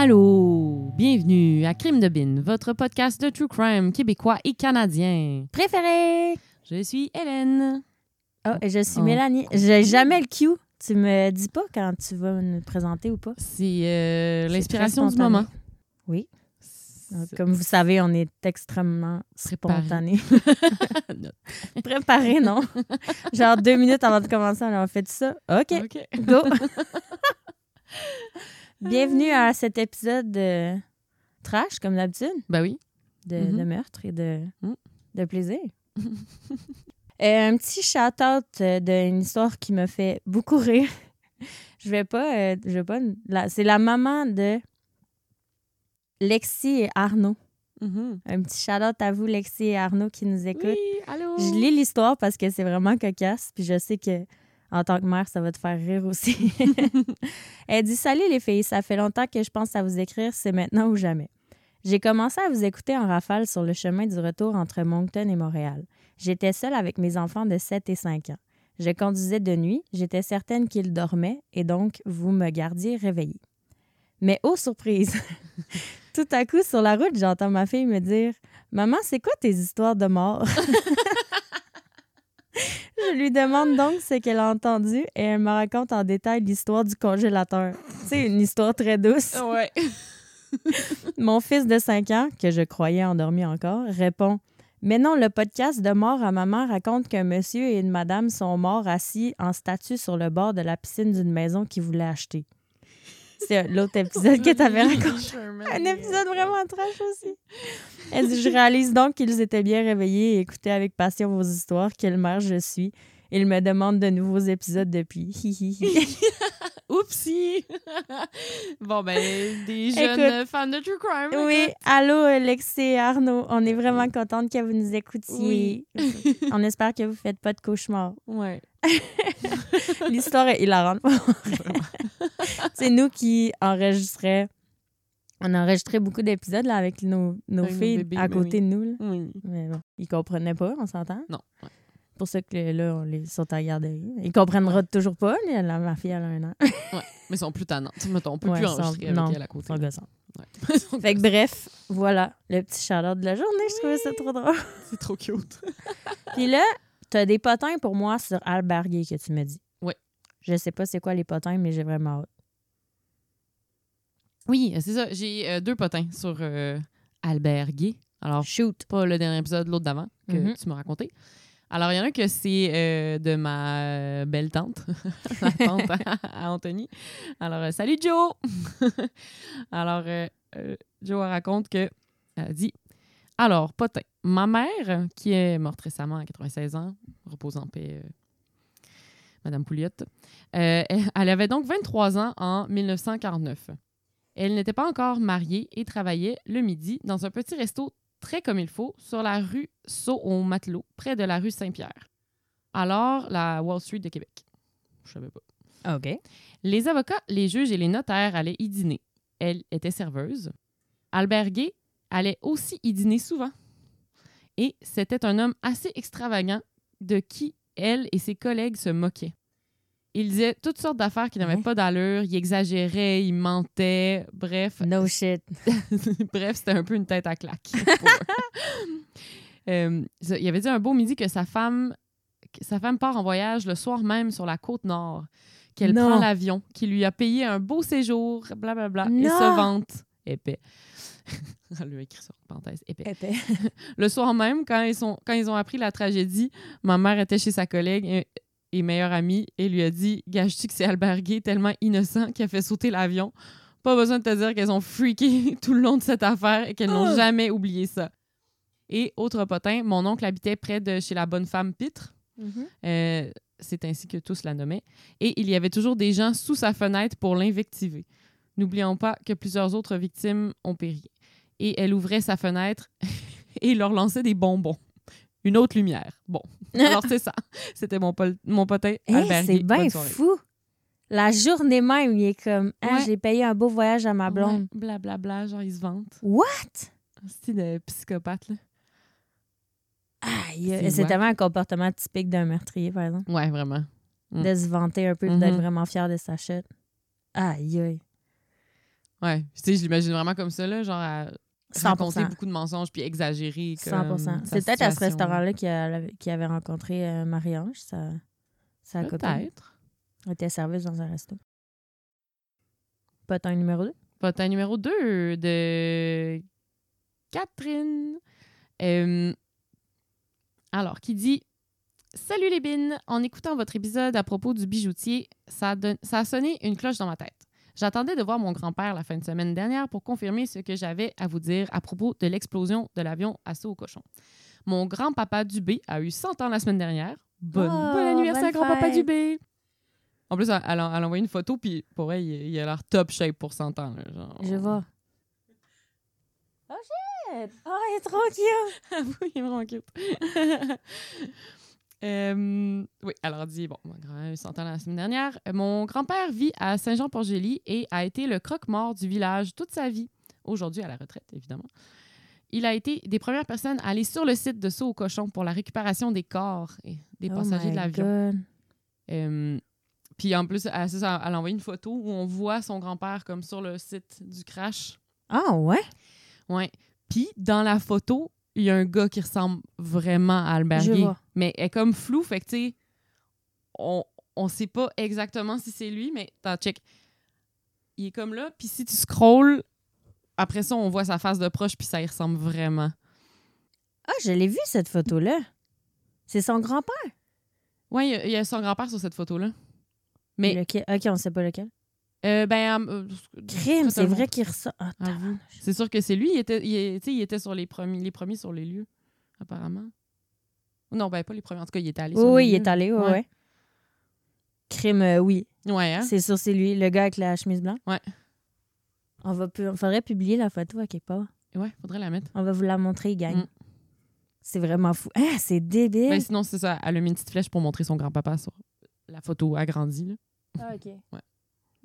Allô, bienvenue à Crime de Bin, votre podcast de true crime québécois et canadien. Préféré! Je suis Hélène. Oh, et je suis Oh. Mélanie. J'ai jamais le cue. Tu me dis pas quand tu vas nous présenter ou pas? C'est euh, l'inspiration du moment. Oui. Donc, Comme vous savez, on est extrêmement spontané. Préparé, non? Genre deux minutes avant de commencer, on a fait ça. OK, OK. go! Bienvenue à cet épisode de trash, comme d'habitude, Ben oui. de, Mhm. de meurtre et de, Mm. de plaisir. Euh, un petit shout-out euh, d'une histoire qui me fait beaucoup rire. Je vais pas. euh, je vais pas c'est la maman de Lexi et Arnaud. Mhm. Un petit shout-out à vous, Lexi et Arnaud, qui nous écoutent. Oui, allô? Je lis l'histoire parce que c'est vraiment cocasse, puis je sais que en tant que mère, ça va te faire rire aussi. Elle dit Salut les filles, ça fait longtemps que je pense à vous écrire, c'est maintenant ou jamais. J'ai commencé à vous écouter en rafale sur le chemin du retour entre Moncton et Montréal. J'étais seule avec mes enfants de 7 et 5 ans. Je conduisais de nuit, j'étais certaine qu'ils dormaient et donc vous me gardiez réveillée. Mais oh surprise! Tout à coup, sur la route, j'entends ma fille me dire Maman, c'est quoi tes histoires de mort? Je lui demande donc ce qu'elle a entendu et elle me raconte en détail l'histoire du congélateur. C'est une histoire très douce. Ouais. Mon fils de 5 ans, que je croyais endormi encore, répond Mais non, le podcast de mort à maman raconte qu'un monsieur et une madame sont morts assis en statue sur le bord de la piscine d'une maison qu'ils voulaient acheter. C'est l'autre épisode que tu avais raconté. Un épisode vraiment trash aussi. Elle dit Je réalise donc qu'ils étaient bien réveillés et écoutaient avec passion vos histoires. Quelle mère je suis. Il me demande de nouveaux épisodes depuis. Oupsie. bon, ben, des jeunes Écoute. fans de true crime. Oui, écoute. allô Alexis et Arnaud. On est vraiment contente que vous nous écoutiez. On espère que vous ne faites pas de cauchemars. Ouais. L'histoire est hilarante. C'est nous qui enregistraient. On a enregistré beaucoup d'épisodes là, avec nos, nos Avec nos filles bébés, à mais côté oui. de nous. là. Oui. Mais bon, ils comprenaient pas, on s'entend. Non. ouais. pour ça que là, on les sont à la garderie. Ils comprendront toujours pas. là, la- ma fille, elle a un an. Mais ils sont plus tannantes. Mettons, on peut Ouais, plus sont- enregistrer avec non, elle à côté. Ils sont gossants. Ouais. Ils sont Fait que bref, voilà, le petit shout de la journée. Je trouvais ça trop drôle. C'est trop cute. Puis là, t'as des potins pour moi sur Alberguer que tu me dis. Ouais. Je sais pas c'est quoi les potins, mais j'ai vraiment hâte. Oui, c'est ça. J'ai euh, deux potins sur euh, Albert Gay. Alors, Shoot. pas le dernier épisode, l'autre d'avant que Mhm. tu m'as raconté. Alors, il y en a un que c'est euh, de ma euh, belle tante, la tante à, Anthony. Alors, euh, salut Joe! Alors, euh, euh, Joe raconte que, elle dit Alors, potin, ma mère, qui est morte récemment à 96 ans, repose en paix, euh, Madame Pouliot, euh, elle avait donc 23 ans en 1949. Elle n'était pas encore mariée et travaillait le midi dans un petit resto très comme il faut sur la rue Saut au Matelot, près de la rue Saint-Pierre. Alors, la Wall Street de Québec. Je savais pas. OK. Les avocats, les juges et les notaires allaient y dîner. Elle était serveuse. Albert Gay allait aussi y dîner souvent. Et c'était un homme assez extravagant de qui elle et ses collègues se moquaient. Il disait toutes sortes d'affaires qui n'avaient Hein? pas d'allure, il exagérait, il mentait, bref. No shit. Bref, c'était un peu une tête à claque. Euh, il avait dit un beau midi que sa femme, sa femme part en voyage le soir même sur la côte nord, qu'elle prend l'avion, qu'il lui a payé un beau séjour, blablabla, et se vante épais. Lui écrit sur parenthèse épais. Épais. Le soir même, quand ils, sont, quand ils ont appris la tragédie, ma mère était chez sa collègue et, et meilleure amie et lui a dit Gage-tu que c'est Albert Gay, tellement innocent, qui a fait sauter l'avion? Pas besoin de te dire qu'elles ont freaké tout le long de cette affaire et qu'elles n'ont Oh. jamais oublié ça. Et autre potin, mon oncle habitait près de chez la bonne femme Pitre. Mhm. Euh, c'est ainsi que tous la nommaient. Et il y avait toujours des gens sous sa fenêtre pour l'invectiver. N'oublions pas que plusieurs autres victimes ont péri. Et elle ouvrait sa fenêtre et leur lançait des bonbons. Une autre lumière. Bon. Alors, c'est ça. C'était mon, pol- mon potin. Hey, Albert c'est bien fou. La journée même, il est comme Ah, Ouais. j'ai payé un beau voyage à ma blonde. Ouais, Blablabla, genre, ils se vantent. What? C'est de psychopathe, là. Aïe, C'est c'est tellement un comportement typique d'un meurtrier, par exemple. Ouais, vraiment. Mm. De se vanter un peu, Mhm. d'être vraiment fier de sa chute. Aïe, aïe. Ouais. Tu sais, je l'imagine vraiment comme ça, là, genre à 100 raconter beaucoup de mensonges puis exagérer. comme 100 sa C'est peut-être à ce restaurant-là qu'il a- qu'il avait rencontré euh, Marie-Ange, sa, sa copine. Peut-être. Elle était serveuse dans un resto. Potin numéro 2. Potin numéro 2 de Catherine. Euh, alors, qui dit Salut les bines, en écoutant votre épisode à propos du bijoutier, ça a, don- ça a sonné une cloche dans ma tête. J'attendais de voir mon grand-père la fin de semaine dernière pour confirmer ce que j'avais à vous dire à propos de l'explosion de l'avion assaut au cochon. Mon grand-papa Dubé a eu 100 ans la semaine dernière. Bonne, Oh, bon anniversaire, grand-papa. Dubé! En plus, elle, elle a elle a envoyé une photo, puis pour vrai, il, il a l'air top shape pour 100 ans. là, genre. Je vois. Oh shit! Oh, il est trop cute! Avoue, il est vraiment cute. Euh, oui, alors dit, bon, mon grand-mère a eu 100 ans la semaine dernière. Mon grand-père vit à Saint-Jean-Port-Gély et a été le croque-mort du village toute sa vie. Aujourd'hui, à la retraite, évidemment. Il a été des premières personnes à aller sur le site de Saut au cochon pour la récupération des corps et des Oh passagers de l'avion. Euh, puis en plus, elle, elle a envoyé une photo où on voit son grand-père comme sur le site du crash. Ah ouais? Ouais. Puis dans la photo, il y a un gars qui ressemble vraiment à vois. Mais elle est comme floue, fait que tu sais, on, on sait pas exactement si c'est lui, mais attends, check. Il est comme là, puis si tu scrolls, après ça, on voit sa face de proche, puis ça y ressemble vraiment. Ah, je l'ai vu cette photo-là. C'est son grand-père. Ouais, il y y, a son grand-père sur cette photo-là. Mais, Lequel? Ok, on sait pas lequel. Euh, ben. euh, Crime, c'est vrai qu'il ressort. Ah. C'est sûr que c'est lui. Il était, il, est- était sur les premiers, les premiers sur les lieux, apparemment. Non, ben pas les premiers. En tout cas, il était allé Oui, sur oui, les il lieux. est allé, ouais. Ouais. ouais. Crime, euh, oui. Ouais, hein? C'est sûr, c'est lui, le gars avec la chemise blanche. Ouais. On va pu... faudrait publier la photo à quelque part. Ouais, faudrait la mettre. On va vous la montrer, gang. Mm. C'est vraiment fou. Ah, c'est débile. Ben, sinon, c'est ça. Elle a mis une petite flèche pour montrer son grand-papa sur la photo agrandie. Là. Ah, OK. Ouais.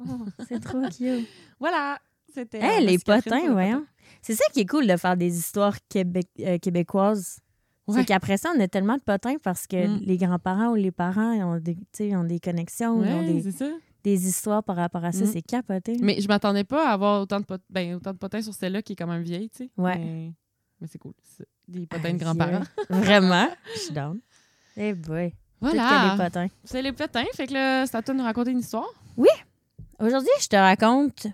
Oh, c'est trop cute. Voilà! C'était. Hey, euh, les Miss Catherine potins, les voyons. C'est ça qui est cool de faire des histoires québé- euh, québécoises. Ouais. C'est qu'après ça, on a tellement de potins parce que Mm. les grands-parents ou les parents ont des, ont des connexions, ont des, c'est ça. des histoires par rapport à ça. Mm. C'est capoté. Mais je m'attendais pas à avoir autant de, pot... ben, autant de potins sur celle-là qui est quand même vieille, tu sais. Ouais. Mais, mais c'est cool. C'est Des potins de grands-parents. Vraiment? Je suis down. Eh boy. Peut-être qu'il y a Voilà! des potins. C'est les potins. Fait que là, c'est à toi de nous raconter une histoire. Aujourd'hui, je te raconte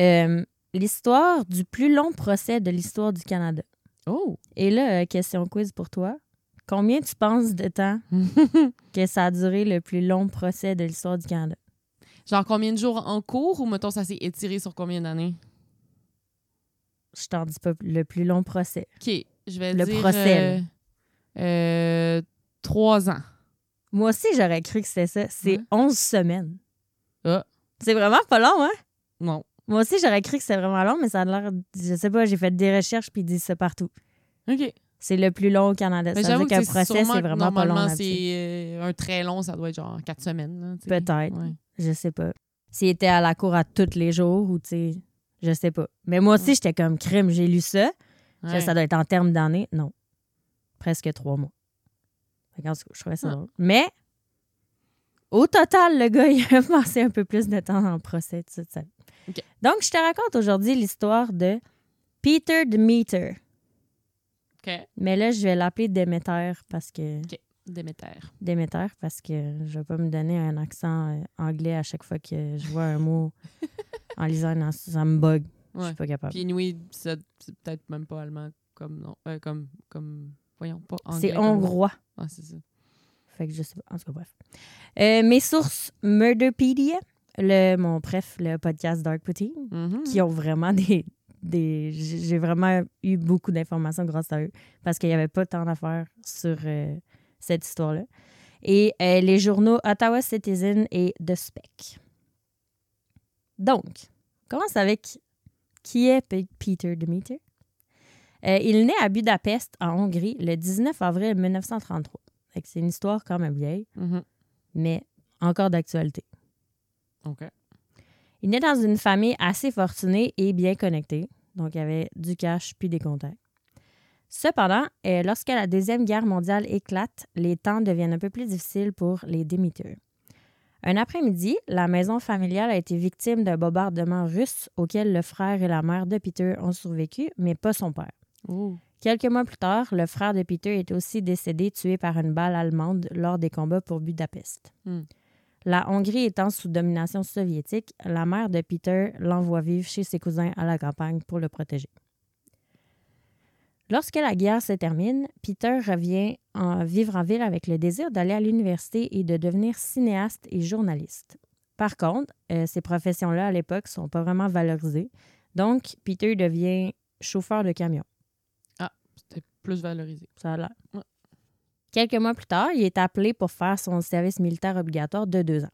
euh, l'histoire du plus long procès de l'histoire du Canada. Oh! Et là, euh, question quiz pour toi. Combien tu penses de temps que ça a duré le plus long procès de l'histoire du Canada? Genre combien de jours en cours ou mettons ça s'est étiré sur combien d'années? Je t'en dis pas le plus long procès. OK, je vais Le dire... procès, euh, euh, trois ans. Moi aussi, j'aurais cru que c'était ça. C'est Ouais. 11 semaines. Ah. C'est vraiment pas long, hein? Non. Moi aussi, j'aurais cru que c'était vraiment long, mais ça a l'air. Je sais pas, j'ai fait des recherches puis ils disent ça partout. OK. C'est le plus long au Canada. Mais ça veut dire qu'un procès, c'est vraiment pas long. Normalement, c'est euh, un très long, ça doit être genre quatre semaines. là, tu sais. Peut-être. Ouais. Je sais pas. S'il était à la cour à tous les jours ou, tu sais, je sais pas. Mais moi aussi, j'étais comme crime. J'ai lu ça. Ouais. Ça doit être en termes d'années. Non. Presque trois mois. Je trouvais ça drôle. Mais, au total, le gars, il a passé un peu plus de temps en procès. tout ça. OK. Donc, je te raconte aujourd'hui l'histoire de Peter Demeter. OK. Mais là, je vais l'appeler Demeter parce que Déméter. Déméter parce que je vais pas me donner un accent euh, anglais à chaque fois que je vois un mot en lisant une ça me bug. Je Ouais. suis pas capable. Puis anyway, c'est peut-être même pas allemand comme non. euh, comme, comme. Voyons, pas anglais. C'est hongrois. Ah, c'est ça. Fait que je sais pas. En tout cas, bref. Euh, mes sources Murderpedia, le, mon bref, le podcast Dark Poutine, Mhm. qui ont vraiment des. des j'ai vraiment eu beaucoup d'informations grâce à eux parce qu'il n'y avait pas tant d'affaires sur euh, cette histoire-là. Et euh, les journaux Ottawa Citizen et The Spec. Donc, on commence avec qui est Pe- Peter Demeter? Il naît à Budapest, en Hongrie, le 19 avril 1933. Fait que c'est une histoire quand même vieille, Mhm. mais encore d'actualité. OK. Il naît dans une famille assez fortunée et bien connectée. Donc, il y avait du cash puis des contacts. Cependant, euh, lorsque la Deuxième Guerre mondiale éclate, les temps deviennent un peu plus difficiles pour les Demeter. Un après-midi, la maison familiale a été victime d'un bombardement russe auquel le frère et la mère de Peter ont survécu, mais pas son père. Quelques mois plus tard, le frère de Peter est aussi décédé tué par une balle allemande lors des combats pour Budapest. Hmm. La Hongrie étant sous domination soviétique, la mère de Peter l'envoie vivre chez ses cousins à la campagne pour le protéger. Lorsque la guerre se termine, Peter revient en vivre en ville avec le désir d'aller à l'université et de devenir cinéaste et journaliste. Par contre, euh, ces professions-là à l'époque sont pas vraiment valorisées. Donc, Peter devient chauffeur de camion. C'était plus valorisé. Ça a l'air. Ouais. Quelques mois plus tard, il est appelé pour faire son service militaire obligatoire de deux ans.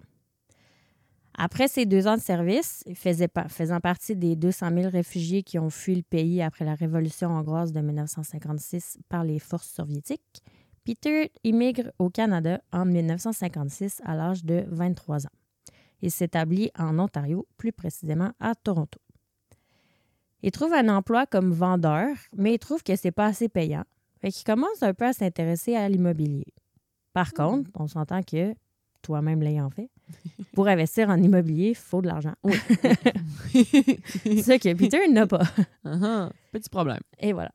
Après ces deux ans de service, faisait faisant partie des 200 000 réfugiés qui ont fui le pays après la révolution hongroise de 1956 par les forces soviétiques, Peter immigre au Canada en 1956 à l'âge de 23 ans. Il s'établit en Ontario, plus précisément à Toronto. Il trouve un emploi comme vendeur, mais il trouve que c'est pas assez payant. Fait qu'il commence un peu à s'intéresser à l'immobilier. Par contre, on s'entend que, toi-même l'ayant fait, pour investir en immobilier, il faut de l'argent. Ce que Peter n'a pas. Ah, Petit problème. Et voilà.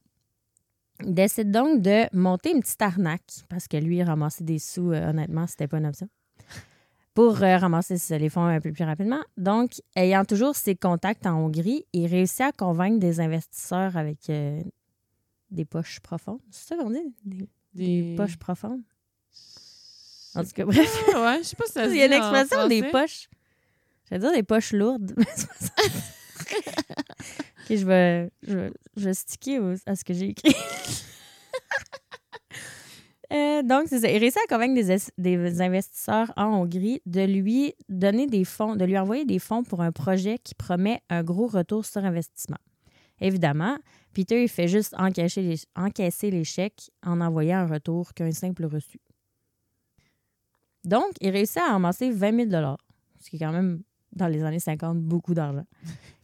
Il décide donc de monter une petite arnaque, parce que lui, ramasser des sous, euh, honnêtement, c'était pas une option. Pour euh, ramasser les fonds un peu plus rapidement. Donc, ayant toujours ses contacts en Hongrie, il réussit à convaincre des investisseurs avec euh, des poches profondes. C'est ça qu'on dit? Des, des poches profondes? En tout cas, bref. Ah ouais, je sais pas si ça Il y a une expression des poches. J'allais dire des poches lourdes. je vais, je, vais- je vais sticker à ce que j'ai écrit. Euh, donc, c'est ça. Il réussit à convaincre des, es- des investisseurs en Hongrie de lui donner des fonds, de lui envoyer des fonds pour un projet qui promet un gros retour sur investissement. Évidemment, Peter il fait juste encaisser les, chèques en envoyant un retour qu'un simple reçu. Donc, il réussit à amasser 20 000 ce qui est quand même, dans les années 50, beaucoup d'argent,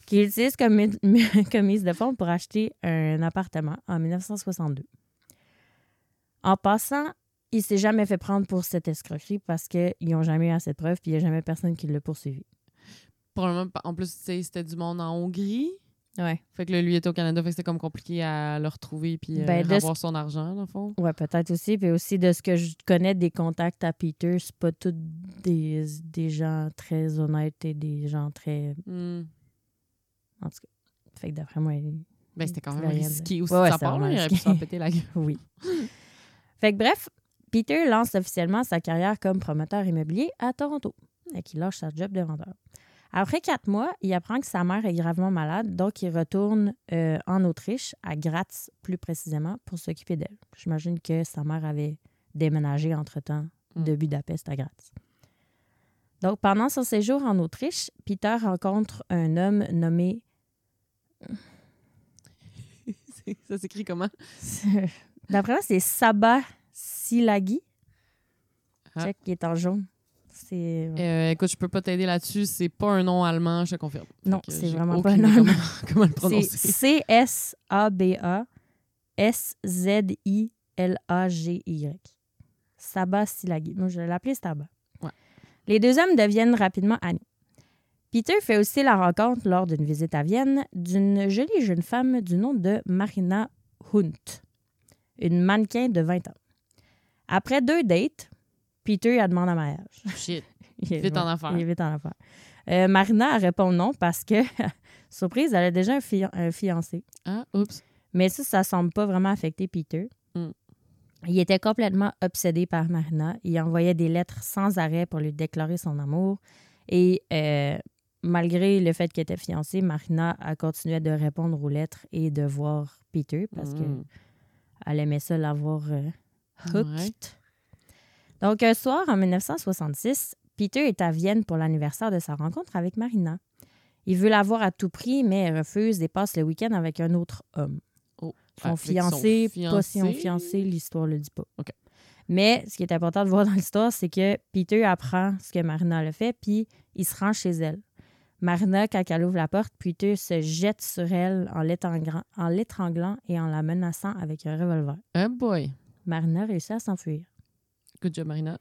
qu'il utilise comme, comme mise de fonds pour acheter un appartement en 1962. En passant, il s'est jamais fait prendre pour cette escroquerie parce qu'ils n'ont jamais eu assez de preuves puis il n'y a jamais personne qui l'a poursuivi. Probablement, en plus, tu sais, c'était du monde en Hongrie. Ouais. Fait que là, lui était au Canada, fait que c'était comme compliqué à le retrouver puis euh, Ben, avoir son argent, dans le fond. Ouais, peut-être aussi. Puis aussi, de ce que je connais des contacts à Peter, c'est pas tous des, des gens très honnêtes et des gens très. Hmm. En tout cas. Fait que d'après moi, il- Ben, c'était quand même risqué aussi Ouais, ouais, de sa part. là. Il aurait pu s'en péter la gueule. Oui. fait que bref, Peter lance officiellement sa carrière comme promoteur immobilier à Toronto et qu'il lâche sa job de vendeur. Après quatre mois, il apprend que sa mère est gravement malade, donc il retourne euh, en Autriche, à Graz plus précisément, pour s'occuper d'elle. J'imagine que sa mère avait déménagé entre-temps de Budapest à Graz. Donc, pendant son séjour en Autriche, Peter rencontre un homme nommé Ça s'écrit comment? D'après moi, c'est Sabah Silagi. Ah. Check, qui est en jaune. C'est. Euh, écoute, je peux pas t'aider là-dessus. C'est pas un nom allemand, je te confirme. Non, c'est vraiment pas un nom Comment, comment le C'est prononcer? C-S-A-B-A S-Z-I-L-A-G-Y. Sabah Silagi. Moi, je vais l'appeler Sabah. Ouais. Les deux hommes deviennent rapidement amis. Peter fait aussi la rencontre lors d'une visite à Vienne d'une jolie jeune femme du nom de Marina Hunt, une mannequin de 20 ans. Après deux dates, Peter a demandé en mariage. Shit. Il est Vite en ouais, affaires. Il est vite en affaires. Euh, Marina répond non parce que, surprise, elle a déjà un, fian- un fiancé. Ah, oups. Mais ça, ça semble pas vraiment affecter Peter. Mm. Il était complètement obsédé par Marina. Il envoyait des lettres sans arrêt pour lui déclarer son amour. Et euh, malgré le fait qu'elle était fiancée, Marina a continué de répondre aux lettres et de voir Peter parce Mm. Qu'elle aimait ça l'avoir euh, hooked. Ouais. Donc, un soir, en 1966, Peter est à Vienne pour l'anniversaire de sa rencontre avec Marina. Il veut la voir à tout prix, mais elle refuse et passe le week-end avec un autre homme. Oh. Son fiancé, pas si on fiancé. l'histoire le dit pas. Mais ce qui est important de voir dans l'histoire, c'est que Peter apprend ce que Marina le fait, puis il se rend chez elle. Marina, quand elle ouvre la porte, Peter se jette sur elle en l'étranglant, et en la menaçant avec un revolver. Oh boy. Marina réussit à s'enfuir. Good job, Marina.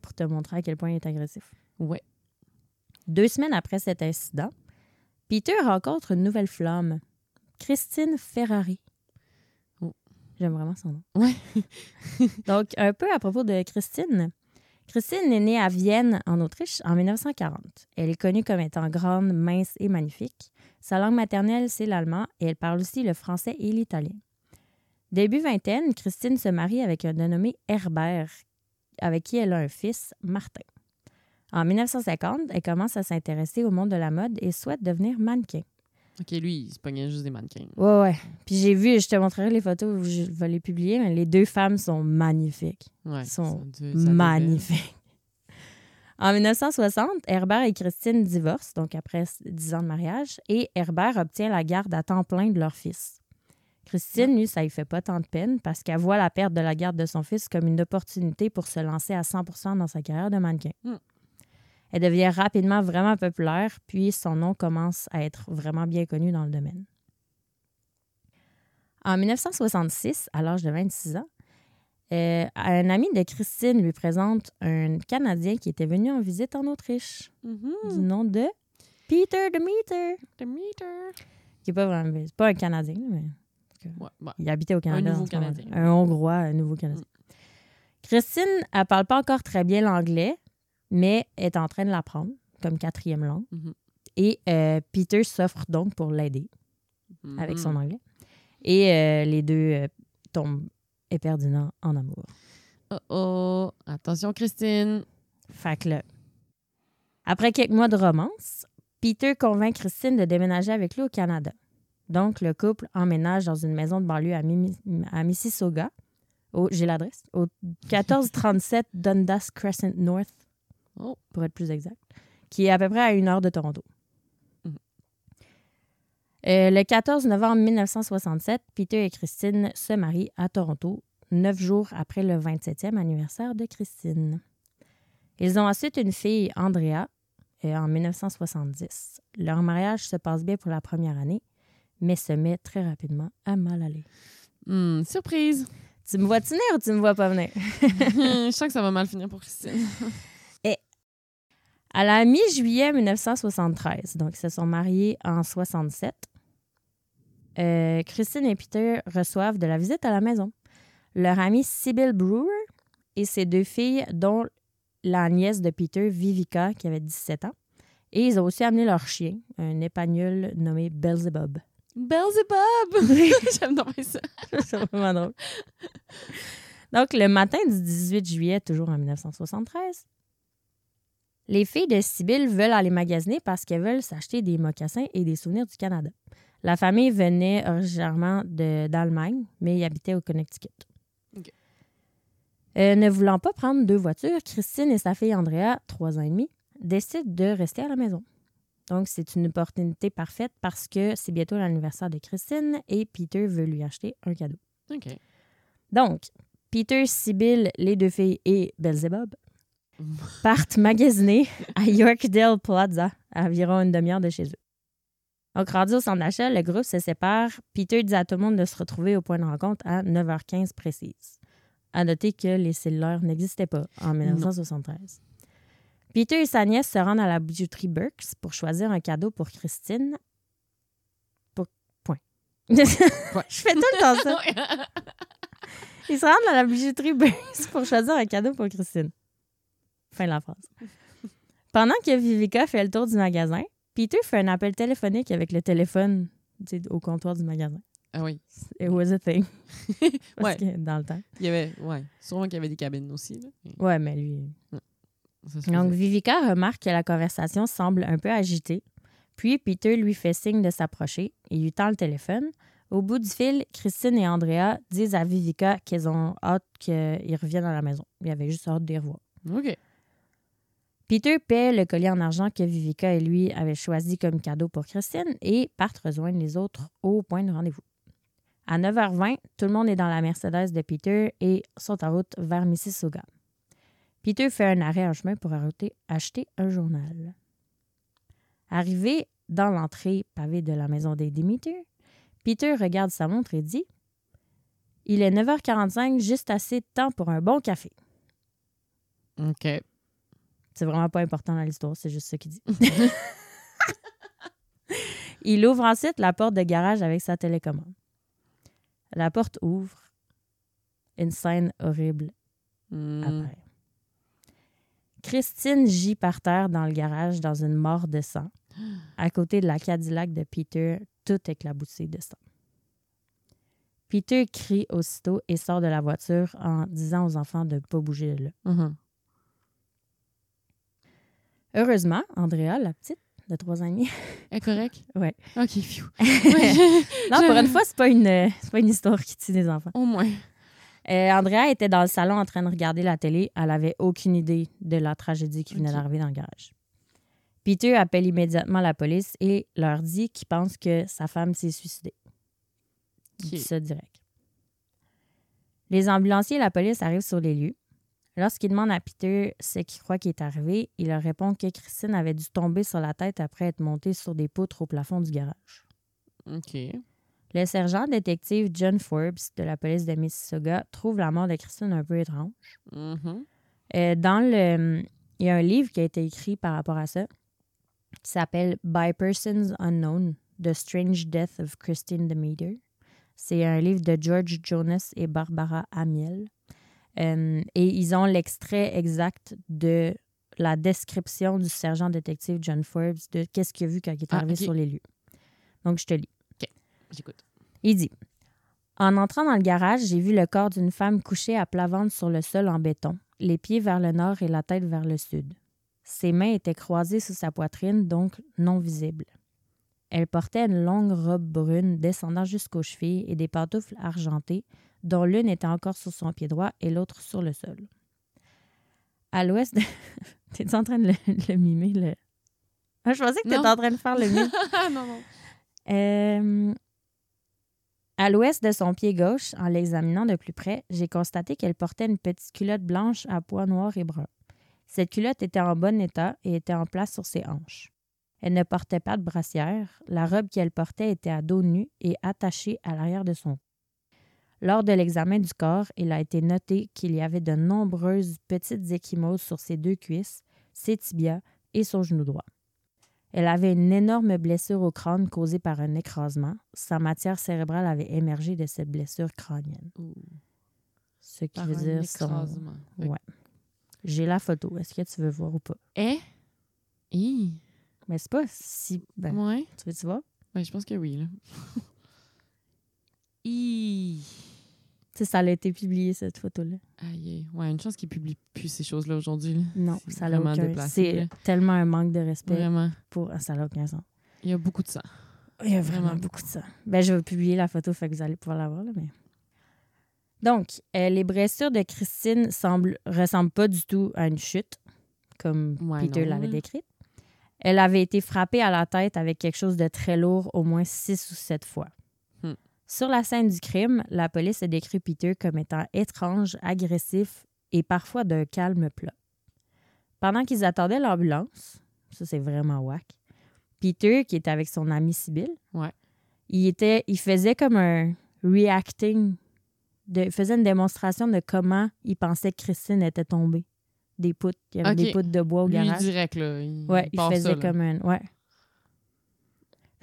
Pour te montrer à quel point il est agressif. Ouais. Deux semaines après cet incident, Peter rencontre une nouvelle flamme, Christine Ferrari. Oh. J'aime vraiment son nom. Ouais. Donc, un peu à propos de Christine. Christine est née à Vienne, en Autriche, en 1940. Elle est connue comme étant grande, mince et magnifique. Sa langue maternelle, c'est l'allemand et elle parle aussi le français et l'italien. Début vingtaine, Christine se marie avec un dénommé Herbert, avec qui elle a un fils, Martin. En 1950, elle commence à s'intéresser au monde de la mode et souhaite devenir mannequin. OK, lui, il se pognait juste des mannequins. Ouais, ouais. Puis j'ai vu, je te montrerai les photos, je vais les publier, mais les deux femmes sont magnifiques. Ouais, sont ça ça devait- Magnifiques. En 1960, Herbert et Christine divorcent, donc après 10 ans de mariage, et Herbert obtient la garde à temps plein de leur fils. Christine, lui, ça lui fait pas tant de peine parce qu'elle voit la perte de la garde de son fils comme une opportunité pour se lancer à 100% dans sa carrière de mannequin. Mm. Elle devient rapidement vraiment populaire, puis son nom commence à être vraiment bien connu dans le domaine. En 1966, à l'âge de 26 ans, euh, un ami de Christine lui présente un Canadien qui était venu en visite en Autriche, Mhm. du nom de Peter Demeter, The meter. qui est pas vraiment, c'est pas un Canadien, mais Ouais, ouais. il habitait au Canada. nouveau ce moment. Canadien. Un Hongrois, un nouveau Canadien. Christine, elle parle pas encore très bien l'anglais, mais est en train de l'apprendre comme quatrième langue. Mhm. Et euh, Peter s'offre donc pour l'aider avec son anglais. Et euh, les deux euh, tombent éperdument en amour. Oh oh. Attention, Christine. Fait que là, après quelques mois de romance, Peter convainc Christine de déménager avec lui au Canada. Donc, le couple emménage dans une maison de banlieue à, Mimi- à Mississauga. au- J'ai l'adresse. Au 1437 Dundas Crescent North, Oh. pour être plus exact, qui est à peu près à une heure de Toronto. Mhm. Euh, le 14 novembre 1967, Peter et Christine se marient à Toronto, neuf jours après le 27e anniversaire de Christine. Ils ont ensuite une fille, Andrea, euh, en 1970. Leur mariage se passe bien pour la première année, mais se met très rapidement à mal aller. Hmm, surprise. Tu me vois venir ou tu me vois pas venir? Je sens que ça va mal finir pour Christine. À la mi-juillet 1973, donc ils se sont mariés en 67, euh, Christine et Peter reçoivent de la visite à la maison. Leur amie Sybil Brewer et ses deux filles, dont la nièce de Peter, Vivica, qui avait 17 ans. Et ils ont aussi amené leur chien, un épagnol nommé Belzebub. Beelzebub! J'aime donc bien ça. C'est vraiment drôle. Donc, le matin du 18 juillet, toujours en 1973, les filles de Sibyl veulent aller magasiner parce qu'elles veulent s'acheter des mocassins et des souvenirs du Canada. La famille venait originairement d'Allemagne, mais ils habitaient au Connecticut. Euh, ne voulant pas prendre deux voitures, Christine et sa fille Andrea, trois ans et demi, décident de rester à la maison. Donc, c'est une opportunité parfaite parce que c'est bientôt l'anniversaire de Christine et Peter veut lui acheter un cadeau. OK. Donc, Peter, Sibyl, les deux filles et Belzebub partent magasiner à Yorkdale Plaza, à environ une demi-heure de chez eux. Donc, rendu au centre d'achat, le groupe se sépare. Peter dit à tout le monde de se retrouver au point de rencontre à 9h15 précise. À noter que les cellulaires n'existaient pas en 1973. Peter et sa nièce se rendent à la bijouterie Burks pour choisir un cadeau pour Christine. Pour... Point. Je fais tout le temps ça. Ils se rendent à la bijouterie Burns pour choisir un cadeau pour Christine. Fin de la phrase. Pendant que Vivica fait le tour du magasin, Peter fait un appel téléphonique avec le téléphone au comptoir du magasin. ah oui. It was a thing. Parce Ouais. que dans le temps. Il y avait, ouais. Sûrement qu'il y avait des cabines aussi. Là. Mais Ouais, mais lui. Donc. Vivica remarque que la conversation semble un peu agitée. Puis Peter lui fait signe de s'approcher et lui tend le téléphone. Au bout du fil, Christine et Andrea disent à Vivica qu'elles ont hâte qu'ils reviennent à la maison. Il y avait juste hâte de les revoir. OK. Peter paie le collier en argent que Vivica et lui avaient choisi comme cadeau pour Christine et partent rejoindre les autres au point de rendez-vous. À 9h20, tout le monde est dans la Mercedes de Peter et sont en route vers Mississauga. Peter fait un arrêt en chemin pour acheter un journal. Arrivé dans l'entrée pavée de la maison des Demeter, Peter regarde sa montre et dit Il est 9h45, juste assez de temps pour un bon café. OK. C'est vraiment pas important dans l'histoire, c'est juste ça qu'il dit. Il ouvre ensuite la porte de garage avec sa télécommande. La porte ouvre. Une scène horrible Hmm. apparaît. Christine gît par terre dans le garage dans une mort de sang, à côté de la Cadillac de Peter, tout éclaboussé de sang. Peter crie aussitôt et sort de la voiture en disant aux enfants de ne pas bouger de là. Mhm. Heureusement, Andrea, la petite, de trois ans et demi. Est correct? Ouais. OK, phew. non, pour une fois, c'est pas une, euh, pas une histoire qui tue des enfants. Au moins. Euh, Andrea était dans le salon en train de regarder la télé. Elle avait aucune idée de la tragédie qui venait d'arriver dans le garage. Peter appelle immédiatement la police et leur dit qu'il pense que sa femme s'est suicidée. Il dit ça direct. Les ambulanciers et la police arrivent sur les lieux. Lorsqu'ils demandent à Peter ce qu'il croit qui est arrivé, il leur répond que Christine avait dû tomber sur la tête après être montée sur des poutres au plafond du garage. OK. Le sergent détective John Forbes de la police de Mississauga trouve la mort de Christine un peu étrange. Euh, dans le, il y a un livre qui a été écrit par rapport à ça qui s'appelle By Persons Unknown: The Strange Death of Christine Demeter. C'est un livre de George Jonas et Barbara Amiel. Euh, et ils ont l'extrait exact de la description du sergent détective John Forbes de qu'est-ce qu'il a vu quand il est Ah, arrivé ok. sur les lieux. Donc, je te lis. J'écoute. Il dit En entrant dans le garage, j'ai vu le corps d'une femme couchée à plat ventre sur le sol en béton, les pieds vers le nord et la tête vers le sud. Ses mains étaient croisées sous sa poitrine, donc non visibles. Elle portait une longue robe brune descendant jusqu'aux chevilles et des pantoufles argentées, dont l'une était encore sur son pied droit et l'autre sur le sol. À l'ouest de... T'es en train de le, le mimer, le... Ah, je pensais que t'étais en train de faire le mime. non, non. Euh, à l'ouest de son pied gauche, en l'examinant de plus près, j'ai constaté qu'elle portait une petite culotte blanche à pois noirs et bruns. Cette culotte était en bon état et était en place sur ses hanches. Elle ne portait pas de brassière. La robe qu'elle portait était à dos nu et attachée à l'arrière de son. Lors de l'examen du corps, il a été noté qu'il y avait de nombreuses petites échymoses sur ses deux cuisses, ses tibias et son genou droit. Elle avait une énorme blessure au crâne causée par un écrasement. Sa matière cérébrale avait émergé de cette blessure crânienne. Ouh. Ce qui Par veut un dire son... écrasement. Ouais. J'ai la photo. Est-ce que tu veux voir ou pas? Eh? Hi. Mais c'est pas si... Ben, Ouais. tu veux-tu voir? Ouais, je pense que oui, là. Hi. Sais, ça a été publié, cette photo-là. Aïe. Ouais, une chance qu'ils publient plus ces choses-là aujourd'hui. Non, ça n'a aucun... C'est tellement un manque de respect Vraiment. pour... Ah, ça n'a aucun sens. Il y a beaucoup de sang. Il y a vraiment, Vraiment beaucoup de ça. Ben, je vais publier la photo, fait que vous allez pouvoir la voir. Là, mais... Donc, euh, les blessures de Christine semblent, ressemblent pas du tout à une chute, comme Ouais, Peter l'avait décrite. Elle avait été frappée à la tête avec quelque chose de très lourd au moins six ou sept fois. Sur la scène du crime, la police a décrit Peter comme étant étrange, agressif et parfois d'un calme plat. Pendant qu'ils attendaient l'ambulance, ça c'est vraiment whack, Peter, qui était avec son ami Sibyl, Ouais. il, était, il faisait comme un reacting, de, il faisait une démonstration de comment il pensait que Christine était tombée. Des poutres, il y avait des poutres de bois au Lui, garage. direct, là. Il, Ouais, il part faisait ça, comme un. Ouais.